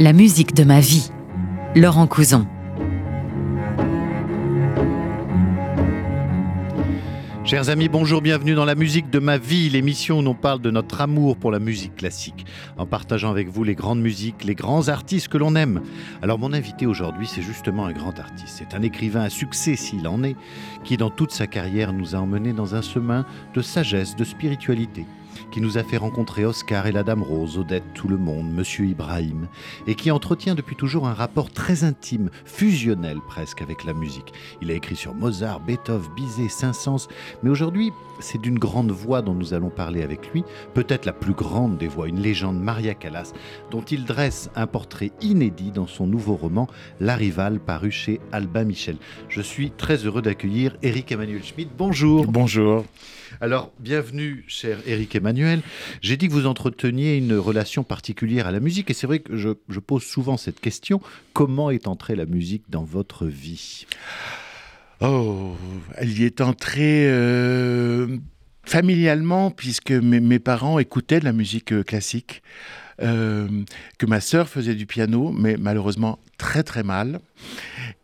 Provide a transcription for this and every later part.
La musique de ma vie. Laurent Couson. Chers amis, bonjour, bienvenue dans la musique de ma vie, l'émission où l'on parle de notre amour pour la musique classique, en partageant avec vous les grandes musiques, les grands artistes que l'on aime. Alors mon invité aujourd'hui, c'est justement un grand artiste, c'est un écrivain à succès s'il en est, qui dans toute sa carrière nous a emmenés dans un chemin de sagesse, de spiritualité qui nous a fait rencontrer Oscar et la Dame Rose, Odette, tout le monde, Monsieur Ibrahim, et qui entretient depuis toujours un rapport très intime, fusionnel presque avec la musique. Il a écrit sur Mozart, Beethoven, Bizet, Saint-Saëns, mais aujourd'hui, c'est d'une grande voix dont nous allons parler avec lui, peut-être la plus grande des voix, une légende, Maria Callas, dont il dresse un portrait inédit dans son nouveau roman La Rivale, paru chez Albin Michel. Je suis très heureux d'accueillir Eric Emmanuel Schmitt. Bonjour. Bonjour. Alors, bienvenue, cher Éric Emmanuel. J'ai dit que vous entreteniez une relation particulière à la musique, et c'est vrai que je, pose souvent cette question. Comment est entrée la musique dans votre vie? Oh, elle y est entrée euh, familialement, puisque mes, parents écoutaient de la musique euh, classique. Euh, que ma sœur faisait du piano, mais malheureusement très très mal.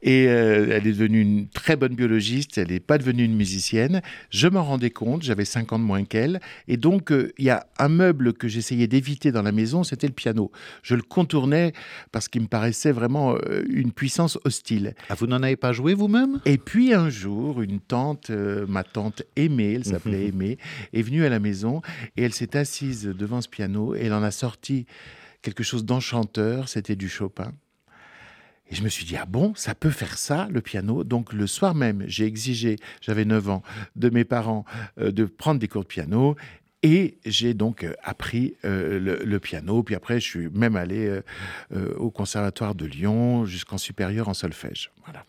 Et euh, elle est devenue une très bonne biologiste, elle n'est pas devenue une musicienne. Je m'en rendais compte, j'avais 5 ans de moins qu'elle. Et donc, euh, il y a un meuble que j'essayais d'éviter dans la maison, c'était le piano. Je le contournais parce qu'il me paraissait vraiment euh, une puissance hostile. Ah, vous n'en avez pas joué vous-même? Et puis un jour, une tante, ma tante Aimée, elle s'appelait Aimée, est venue à la maison et elle s'est assise devant ce piano et elle en a sorti quelque chose d'enchanteur, c'était du Chopin. Et je me suis dit, ah bon, ça peut faire ça, le piano. Donc le soir même, j'ai exigé, j'avais 9 ans, de mes parents euh, de prendre des cours de piano. Et j'ai donc euh, appris euh, le, piano. Puis après, je suis même allé au conservatoire de Lyon jusqu'en supérieur en solfège. Voilà.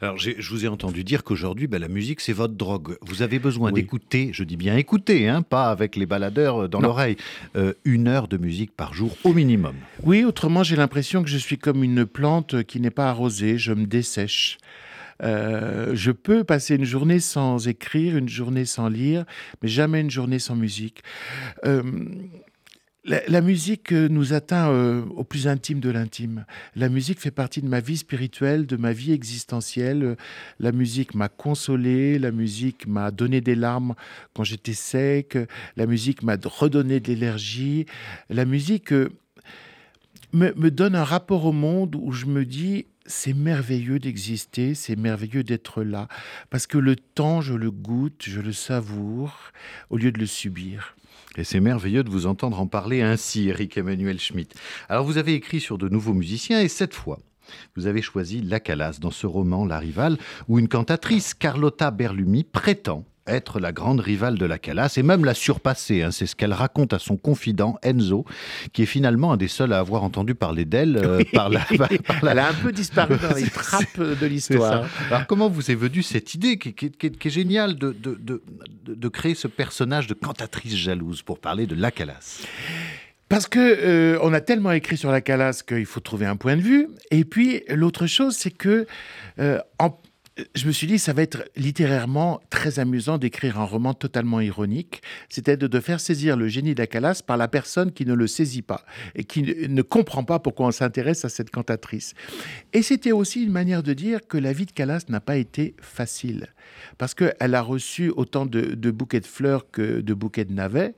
Alors, je vous ai entendu dire qu'aujourd'hui, ben, la musique, c'est votre drogue. Vous avez besoin d'écouter, je dis bien écouter, hein, pas avec les baladeurs dans l'oreille, euh, une heure de musique par jour au minimum. Oui, autrement, j'ai l'impression que je suis comme une plante qui n'est pas arrosée, je me dessèche. Euh, je peux passer une journée sans écrire, une journée sans lire, mais jamais une journée sans musique. Euh, la, musique euh, nous atteint euh, au plus intime de l'intime. La musique fait partie de ma vie spirituelle, de ma vie existentielle. La musique m'a consolé, la musique m'a donné des larmes quand j'étais sec, la musique m'a redonné de l'énergie. La musique euh, me, me donne un rapport au monde où je me dis, c'est merveilleux d'exister, c'est merveilleux d'être là, parce que le temps, je le goûte, je le savoure, au lieu de le subir. Et c'est merveilleux de vous entendre en parler ainsi, Eric Emmanuel Schmitt. Alors vous avez écrit sur de nouveaux musiciens et cette fois, vous avez choisi La Calas dans ce roman La Rivale, où une cantatrice, Carlotta Berlumi, prétend être la grande rivale de la Calas et même la surpasser. Hein. C'est ce qu'elle raconte à son confident Enzo, qui est finalement un des seuls à avoir entendu parler d'elle. Euh, par, la, Elle a un peu disparu dans les trappes de l'histoire. Alors comment vous est venue cette idée qui, est géniale de, de, créer ce personnage de cantatrice jalouse pour parler de la Calas parce que euh, on a tellement écrit sur la Calas qu'il faut trouver un point de vue. Et puis l'autre chose, c'est que euh, en je me suis dit, ça va être littérairement très amusant d'écrire un roman totalement ironique, c'est-à-dire de faire saisir le génie d'Acalas par la personne qui ne le saisit pas et qui ne comprend pas pourquoi on s'intéresse à cette cantatrice. Et c'était aussi une manière de dire que la vie de Calas n'a pas été facile, parce qu'elle a reçu autant de, bouquets de fleurs que de bouquets de navets,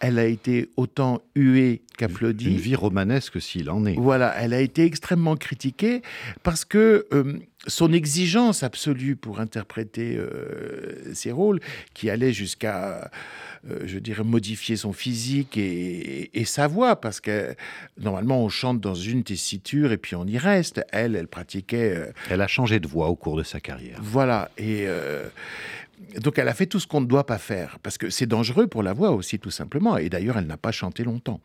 elle a été autant huée qu'applaudie. Une vie romanesque s'il en est. Voilà, elle a été extrêmement critiquée parce que... Euh, son exigence absolue pour interpréter euh, ses rôles, qui allait jusqu'à, euh, je dirais, modifier son physique et, sa voix, parce que normalement on chante dans une tessiture et puis on y reste. Elle, elle pratiquait. Euh, elle a changé de voix au cours de sa carrière. Voilà, et donc elle a fait tout ce qu'on ne doit pas faire, parce que c'est dangereux pour la voix aussi, tout simplement. Et d'ailleurs, elle n'a pas chanté longtemps.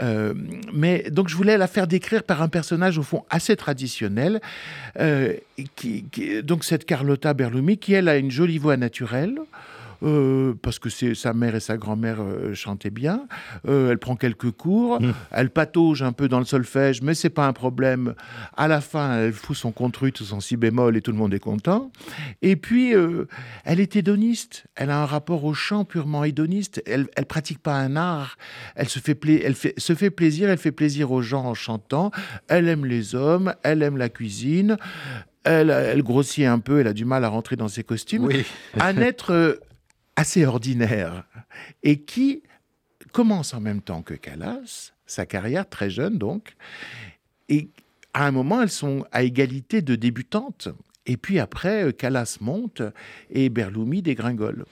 Euh, mais donc je voulais la faire décrire par un personnage au fond assez traditionnel, euh, qui, donc cette Carlotta Berlumi, qui elle a une jolie voix naturelle. Euh, parce que sa mère et sa grand-mère euh, chantaient bien. Euh, elle prend quelques cours, mmh. elle patauge un peu dans le solfège, mais c'est pas un problème. À la fin, elle fout son contrut son si bémol et tout le monde est content. Et puis, elle est hédoniste. Elle a un rapport au chant purement hédoniste. Elle, elle pratique pas un art. Elle se fait, elle fait, se fait plaisir. Elle fait plaisir aux gens en chantant. Elle aime les hommes. Elle aime la cuisine. Elle, elle, grossit un peu, elle a du mal à rentrer dans ses costumes. un être assez ordinaire et qui commence en même temps que Calas, sa carrière très jeune donc, et à un moment elles sont à égalité de débutantes. Et puis après, Calas monte et Berloumi dégringole.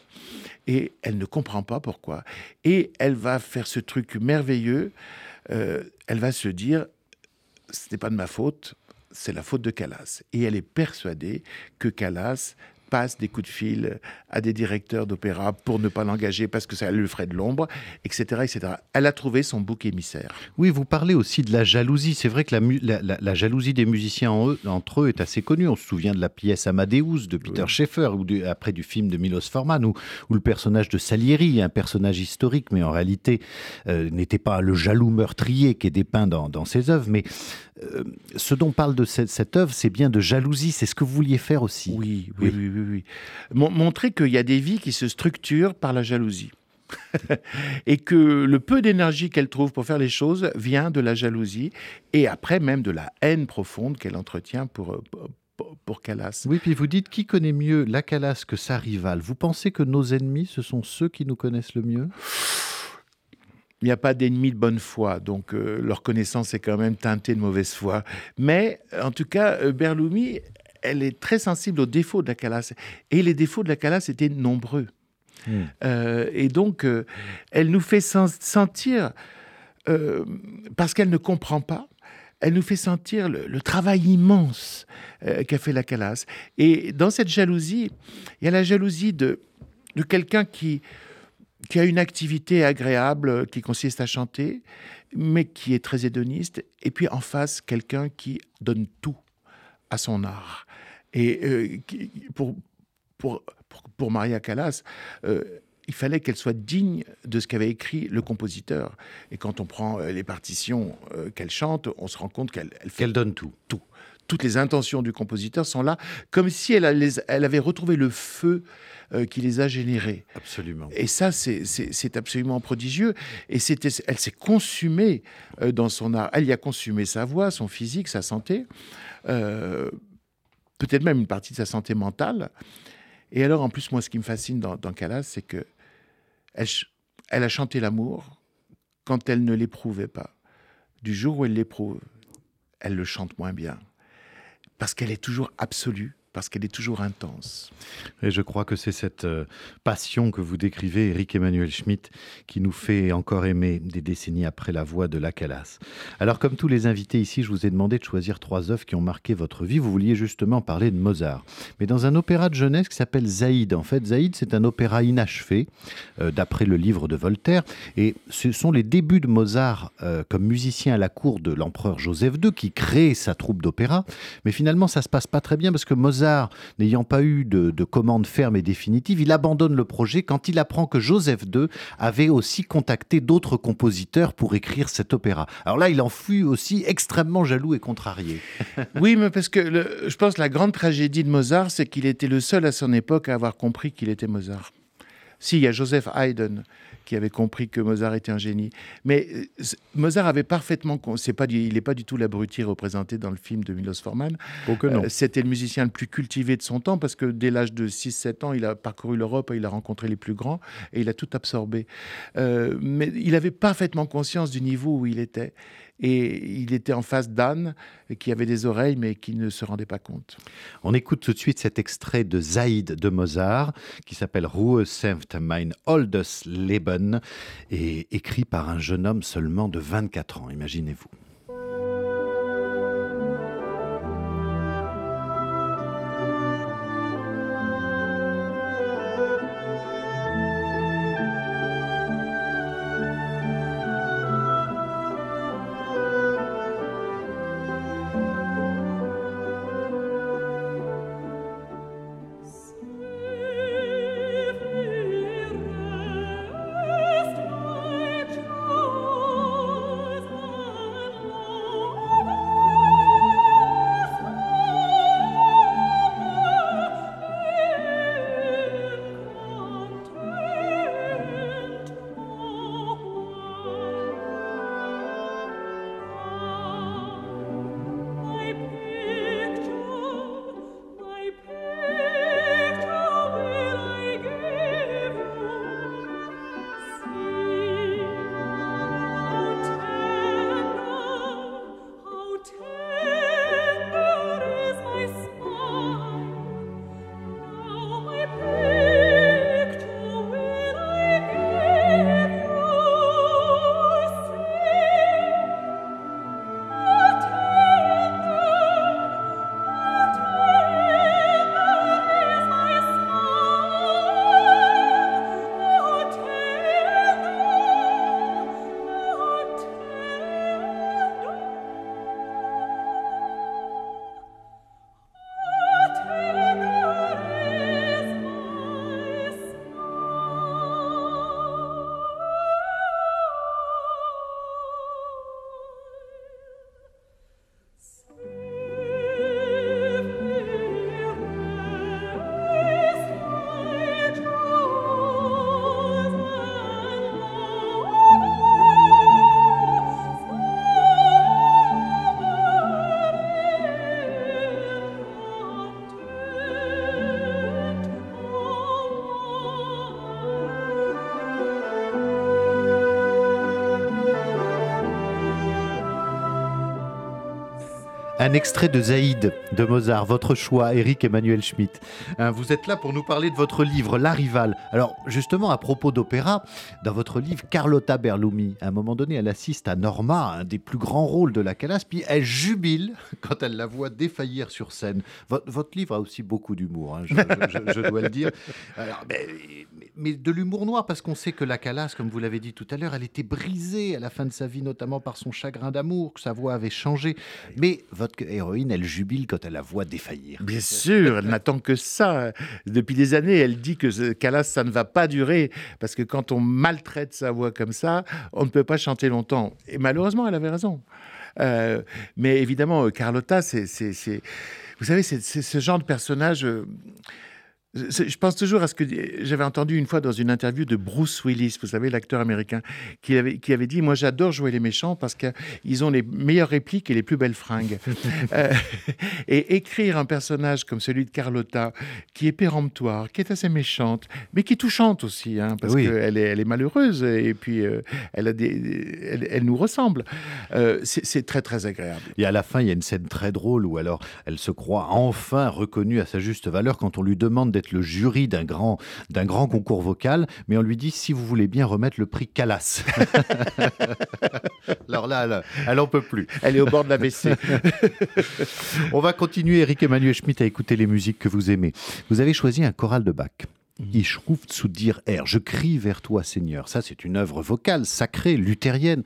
Et elle ne comprend pas pourquoi. Et elle va faire ce truc merveilleux. Euh, elle va se dire, ce n'est pas de ma faute, c'est la faute de Calas. Et elle est persuadée que Calas passe des coups de fil à des directeurs d'opéra pour ne pas l'engager parce que ça lui ferait de l'ombre, etc., etc. Elle a trouvé son bouc émissaire. Oui, vous parlez aussi de la jalousie. C'est vrai que la, la, jalousie des musiciens entre eux est assez connue. On se souvient de la pièce Amadeus de Peter Schaeffer ou après du film de Milos Forman où, le personnage de Salieri, un personnage historique, mais en réalité euh, n'était pas le jaloux meurtrier qui est dépeint dans, dans ses œuvres, mais euh, ce dont parle de cette, cette œuvre, c'est bien de jalousie. C'est ce que vous vouliez faire aussi. Oui, oui, oui, oui. oui, Montrer qu'il y a des vies qui se structurent par la jalousie. et que le peu d'énergie qu'elle trouve pour faire les choses vient de la jalousie et après même de la haine profonde qu'elle entretient pour, pour Calas. Oui, puis vous dites qui connaît mieux la Calas que sa rivale? Vous pensez que nos ennemis, ce sont ceux qui nous connaissent le mieux? Il n'y a pas d'ennemis de bonne foi, donc euh, leur connaissance est quand même teintée de mauvaise foi. Mais en tout cas, euh, Berloumi, elle est très sensible aux défauts de la Calas. Et les défauts de la Calas étaient nombreux. Hmm. Euh, et donc, elle nous fait sentir, parce qu'elle ne comprend pas, elle nous fait sentir le, travail immense qu'a fait la Calas. Et dans cette jalousie, il y a la jalousie de, de quelqu'un qui qui a une activité agréable euh, qui consiste à chanter, mais qui est très hédoniste, et puis en face, quelqu'un qui donne tout à son art. Et euh, pour, pour, pour, Maria Callas, euh, il fallait qu'elle soit digne de ce qu'avait écrit le compositeur. Et quand on prend les partitions qu'elle chante, on se rend compte qu'elle qu'elle donne tout. Tout. Toutes les intentions du compositeur sont là, comme si elle, elle avait retrouvé le feu euh, qui les a générés. Absolument. Et ça, c'est absolument prodigieux. Et elle s'est consumée euh, dans son art. Elle y a consumé sa voix, son physique, sa santé, euh, peut-être même une partie de sa santé mentale. Et alors, en plus, moi, ce qui me fascine dans, dans Calas, c'est que elle, a chanté l'amour quand elle ne l'éprouvait pas. Du jour où elle l'éprouve, elle le chante moins bien. Parce qu'elle est toujours absolue, parce qu'elle est toujours intense. Et je crois que c'est cette euh, passion que vous décrivez, Eric Emmanuel Schmitt, qui nous fait encore aimer des décennies après la voix de la Calas. Alors, comme tous les invités ici, je vous ai demandé de choisir trois œuvres qui ont marqué votre vie. Vous vouliez justement parler de Mozart. Mais dans un opéra de jeunesse qui s'appelle Zaïd. En fait, Zaïd, c'est un opéra inachevé, euh, d'après le livre de Voltaire. Et ce sont les débuts de Mozart euh, comme musicien à la cour de l'empereur Joseph II, qui crée sa troupe d'opéra. Mais finalement, ça se passe pas très bien parce que Mozart n'ayant pas eu de, commande ferme et définitive, il abandonne le projet quand il apprend que Joseph II avait aussi contacté d'autres compositeurs pour écrire cet opéra. Alors là, il en fut aussi extrêmement jaloux et contrarié. oui, mais parce que je pense que la grande tragédie de Mozart, c'est qu'il était le seul à son époque à avoir compris qu'il était Mozart. Si, il y a Joseph Haydn qui avait compris que Mozart était un génie. Mais euh, Mozart avait parfaitement. C'est pas il n'est pas du tout l'abruti représenté dans le film de Milos Forman. Euh, c'était le musicien le plus cultivé de son temps parce que dès l'âge de 6-7 ans, il a parcouru l'Europe, il a rencontré les plus grands et il a tout absorbé. Euh, mais il avait parfaitement conscience du niveau où il était. Et il était en face d'Anne, qui avait des oreilles, mais qui ne se rendait pas compte. On écoute tout de suite cet extrait de Zaïd de Mozart, qui s'appelle Ruhe senft mein oldes Leben, et écrit par un jeune homme seulement de 24 ans, imaginez-vous. Un extrait de Zaïd de Mozart, votre choix, Eric Emmanuel Schmitt. Hein, vous êtes là pour nous parler de votre livre, La Rivale. Alors, justement, à propos d'opéra, dans votre livre, Carlotta Berlumi, à un moment donné, elle assiste à Norma, un des plus grands rôles de la Calas, puis elle jubile quand elle la voit défaillir sur scène. Votre, livre a aussi beaucoup d'humour, hein, je, dois le dire. mais, de l'humour noir, parce qu'on sait que la Calas, comme vous l'avez dit tout à l'heure, elle était brisée à la fin de sa vie, notamment par son chagrin d'amour, que sa voix avait changé. Mais votre héroïne, elle jubile quand elle la voit défaillir. Bien sûr, elle n'attend que ça. Depuis des années, elle dit que Calas, ça ne va pas durer, parce que quand on maltraite sa voix comme ça, on ne peut pas chanter longtemps. Et malheureusement, elle avait raison. Euh, mais évidemment, Carlotta, c'est, vous savez, c'est ce genre de personnage. Euh, je pense toujours à ce que j'avais entendu une fois dans une interview de Bruce Willis, vous savez, l'acteur américain, qui avait, qui avait dit Moi, j'adore jouer les méchants parce qu'ils ont les meilleures répliques et les plus belles fringues. Euh, et écrire un personnage comme celui de Carlotta, qui est péremptoire, qui est assez méchante, mais qui est touchante aussi, hein, parce qu'elle est, elle est malheureuse et puis euh, elle, a des, elle, nous ressemble. Euh, c'est très, très agréable. Et à la fin, il y a une scène très drôle où alors elle se croit enfin reconnue à sa juste valeur quand on lui demande d'être le jury d'un grand, d'un grand concours vocal, mais on lui dit si vous voulez bien remettre le prix Calas. Alors là, elle, n'en peut plus. Elle est au bord de la on va continuer, Eric Emmanuel Schmitt, à écouter les musiques que vous aimez. Vous avez choisi un choral de Bach. Mhm. Ich rufe zu dir Herr. Je crie vers toi, Seigneur. Ça, c'est une œuvre vocale, sacrée, luthérienne.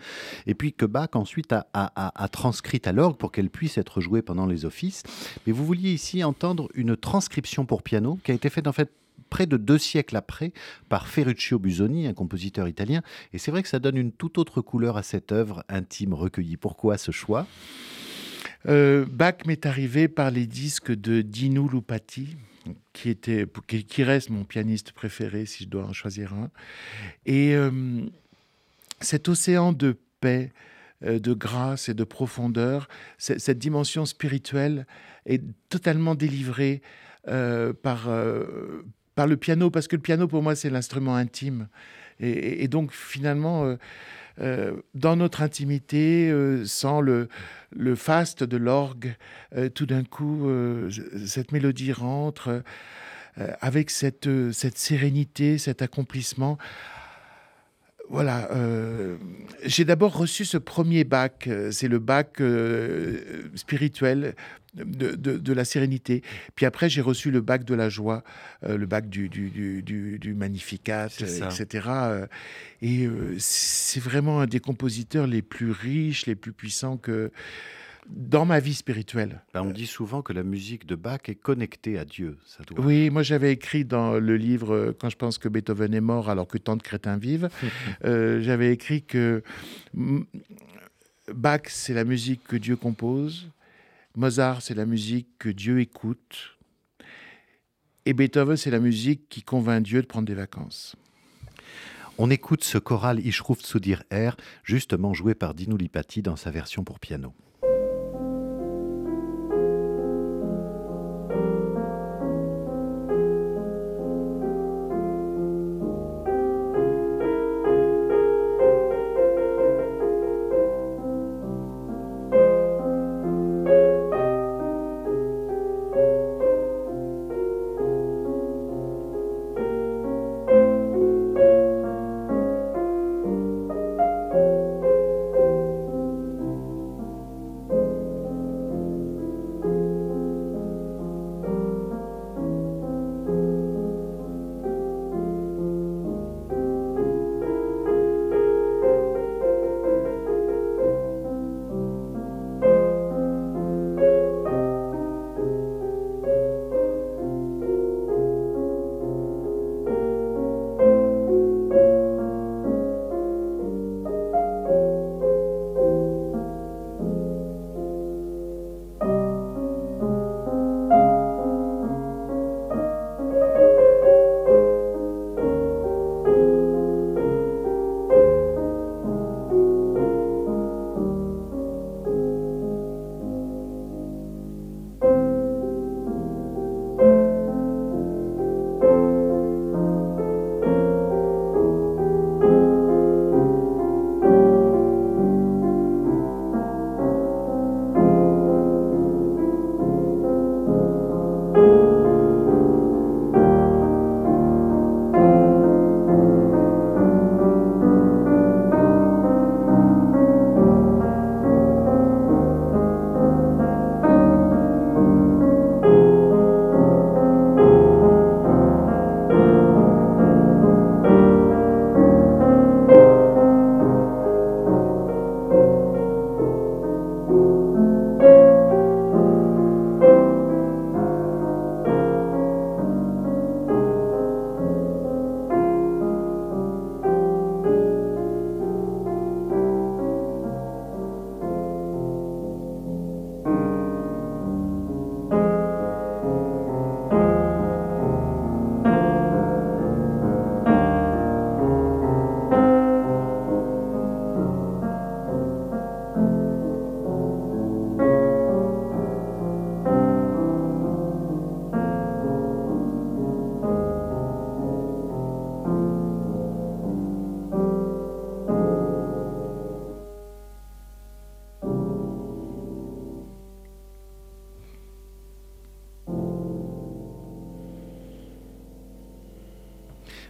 Et puis que Bach ensuite a, a transcrite à l'orgue pour qu'elle puisse être jouée pendant les offices. Mais vous vouliez ici entendre une transcription pour piano qui a été faite en fait près de deux siècles après par Ferruccio Busoni, un compositeur italien. Et c'est vrai que ça donne une toute autre couleur à cette œuvre intime recueillie. Pourquoi ce choix? Euh, Bach m'est arrivé par les disques de Dino Lupati, qui, était, qui, reste mon pianiste préféré si je dois en choisir un. Et euh, cet océan de paix, euh, de grâce et de profondeur, cette dimension spirituelle est totalement délivrée par, par le piano, parce que le piano pour moi c'est l'instrument intime. Et, donc finalement, euh, dans notre intimité, euh, sans le, faste de l'orgue, euh, tout d'un coup, cette mélodie rentre avec cette sérénité, cet accomplissement. Voilà, j'ai d'abord reçu ce premier bac, c'est le bac spirituel de, la sérénité. Puis après, j'ai reçu le bac de la joie, euh, le bac du, du, du, Magnificat, etc. Et euh, c'est vraiment un des compositeurs les plus riches, les plus puissants que dans ma vie spirituelle. Ben, on dit souvent que la musique de Bach est connectée à Dieu. Ça Oui, moi j'avais écrit dans le livre euh, Quand je pense que Beethoven est mort alors que tant de crétins vivent, j'avais écrit que Bach, c'est la musique que Dieu compose, Mozart, c'est la musique que Dieu écoute. Et Beethoven, c'est la musique qui convainc Dieu de prendre des vacances. On écoute ce choral Ich rufe zu dir R, justement joué par Dino Lipati dans sa version pour piano.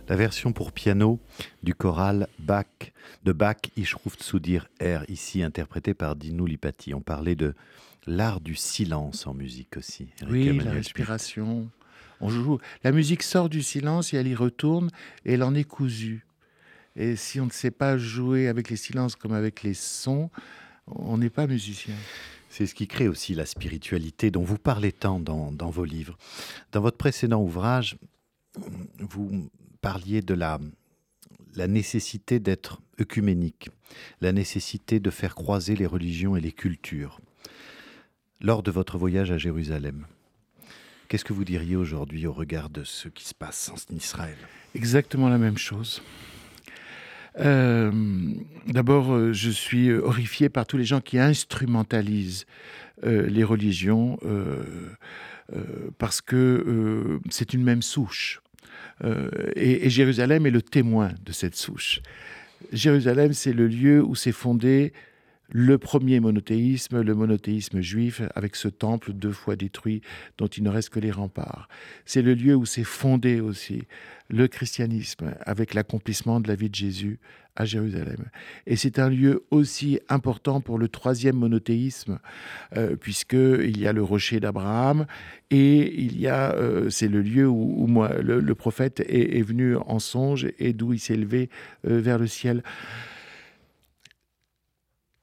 La version pour piano du choral Bach, de Bach, Ich rufe zu dir R, ici interprété par Dino Lipati. On parlait de l'art du silence en musique aussi. oui, la respiration. On joue. La musique sort du silence et elle y retourne et elle en est cousue. Et si on ne sait pas jouer avec les silences comme avec les sons, on n'est pas musicien. C'est ce qui crée aussi la spiritualité dont vous parlez tant dans, vos livres. Dans votre précédent ouvrage, vous parliez de la, la nécessité d'être œcuménique, la nécessité de faire croiser les religions et les cultures. Lors de votre voyage à Jérusalem, qu'est-ce que vous diriez aujourd'hui au regard de ce qui se passe en Israël? Exactement la même chose. Euh, d'abord, euh, je suis horrifié par tous les gens qui instrumentalisent euh, les religions parce que c'est une même souche. Et, et, Jérusalem est le témoin de cette souche. Jérusalem, c'est le lieu où s'est fondé le premier monothéisme, le monothéisme juif, avec ce temple deux fois détruit dont il ne reste que les remparts. C'est le lieu où s'est fondé aussi le christianisme, avec l'accomplissement de la vie de Jésus à Jérusalem. Et c'est un lieu aussi important pour le troisième monothéisme, euh, puisqu'il y a le rocher d'Abraham, et il y a, euh, c'est le lieu où, le, prophète est, venu en songe et d'où il s'est élevé euh, vers le ciel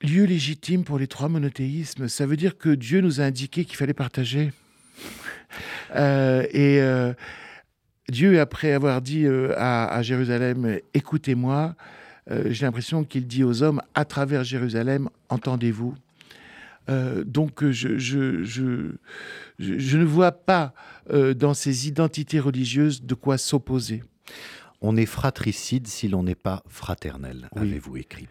lieu légitime pour les trois monothéismes, ça veut dire que Dieu nous a indiqué qu'il fallait partager. Euh, et Dieu, après avoir dit à, Jérusalem, écoutez-moi, j'ai l'impression qu'il dit aux hommes, à travers Jérusalem, entendez-vous. donc je, je, je, je, ne vois pas dans ces identités religieuses de quoi s'opposer. On est fratricide si l'on n'est pas fraternel, avez-vous écrit.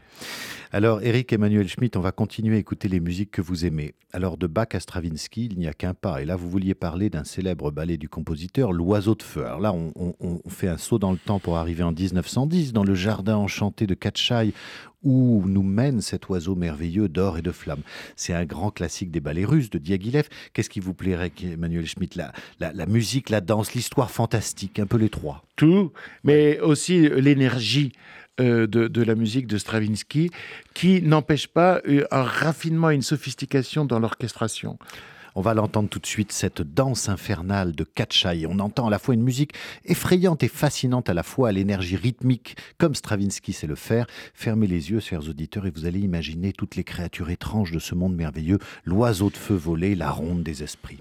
Alors, Eric Emmanuel Schmitt, on va continuer à écouter les musiques que vous aimez. Alors, de Bach à Stravinsky, il n'y a qu'un pas. Et là, vous vouliez parler d'un célèbre ballet du compositeur, L'Oiseau de Feu. Alors là, on, fait un saut dans le temps pour arriver en 1910, dans le jardin enchanté de Katchaï, où nous mène cet oiseau merveilleux d'or et de flammes. C'est un grand classique des ballets russes de Diaghilev. Qu'est-ce qui vous plairait, Emmanuel Schmitt? La, musique, la danse, l'histoire fantastique, un peu les trois Tout, mais aussi l'énergie. Euh, de, la musique de Stravinsky, qui n'empêche pas euh, un raffinement et une sophistication dans l'orchestration. On va l'entendre tout de suite, cette danse infernale de Katchai. On entend à la fois une musique effrayante et fascinante à la fois, à l'énergie rythmique, comme Stravinsky sait le faire. Fermez les yeux, chers auditeurs, et vous allez imaginer toutes les créatures étranges de ce monde merveilleux, l'oiseau de feu volé, la ronde des esprits.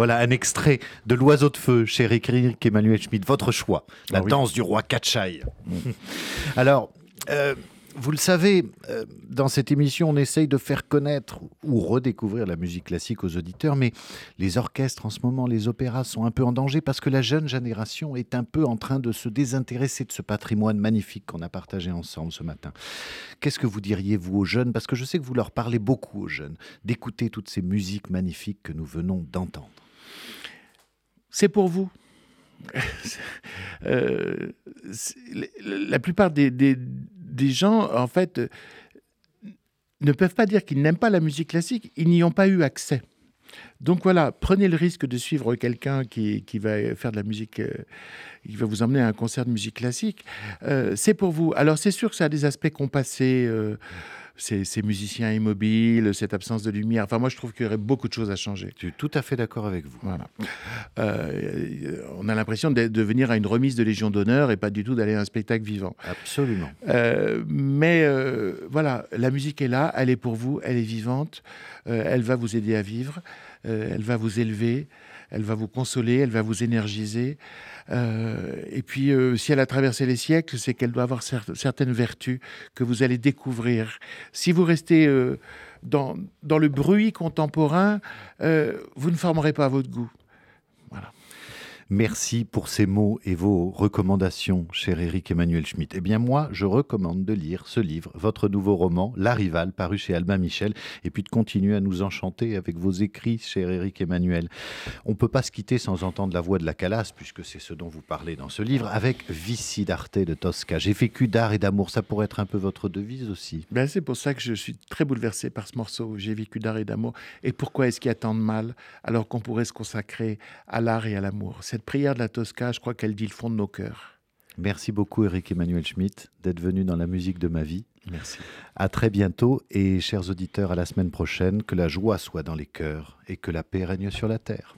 Voilà un extrait de L'Oiseau de Feu chez Eric Emmanuel Schmitt. Votre choix, la Ah oui. danse du roi Katchai. Alors, euh, vous le savez, euh, dans cette émission, on essaye de faire connaître ou redécouvrir la musique classique aux auditeurs, mais les orchestres en ce moment, les opéras sont un peu en danger parce que la jeune génération est un peu en train de se désintéresser de ce patrimoine magnifique qu'on a partagé ensemble ce matin. Qu'est-ce que vous diriez, vous, aux jeunes? Parce que je sais que vous leur parlez beaucoup aux jeunes, d'écouter toutes ces musiques magnifiques que nous venons d'entendre. C'est pour vous. Euh, la plupart des, des- gens, en fait, ne peuvent pas dire qu'ils n'aiment pas la musique classique, ils n'y ont pas eu accès. Donc voilà, prenez le risque de suivre quelqu'un qui, qui va faire de la musique, euh, qui va vous emmener à un concert de musique classique. Euh, c'est pour vous. Alors c'est sûr que ça a des aspects compassés, euh, ces, ces musiciens immobiles, cette absence de lumière. Enfin moi je trouve qu'il y aurait beaucoup de choses à changer. Je suis tout à fait d'accord avec vous. Voilà. Euh, on a l'impression de, de venir à une remise de Légion d'honneur et pas du tout d'aller à un spectacle vivant. Absolument. Euh, mais euh, voilà, la musique est là, elle est pour vous, elle est vivante, elle va vous aider à vivre, elle va vous élever, elle va vous consoler, elle va vous énergiser. Euh, et puis, euh, si elle a traversé les siècles, c'est qu'elle doit avoir cer- certaines vertus que vous allez découvrir. Si vous restez euh, dans, dans le bruit contemporain, vous ne formerez pas votre goût. Merci pour ces mots et vos recommandations, cher Éric Emmanuel Schmitt. Eh bien, moi, je recommande de lire ce livre, votre nouveau roman, La Rivale, paru chez Albin Michel, et puis de continuer à nous enchanter avec vos écrits, cher Éric Emmanuel. On ne peut pas se quitter sans entendre la voix de la Calas, puisque c'est ce dont vous parlez dans ce livre, avec Vici d'Arte de Tosca. J'ai vécu d'art et d'amour, ça pourrait être un peu votre devise aussi. Ben, c'est pour ça que je suis très bouleversé par ce morceau. J'ai vécu d'art et d'amour. Et pourquoi est-ce qu'il y a tant de mal alors qu'on pourrait se consacrer à l'art et à l'amour? Cette prière de la Tosca, je crois qu'elle dit le fond de nos cœurs. Merci beaucoup, Éric Emmanuel Schmitt, d'être venu dans la musique de ma vie. Merci. À très bientôt et chers auditeurs, à la semaine prochaine, que la joie soit dans les cœurs et que la paix règne sur la terre.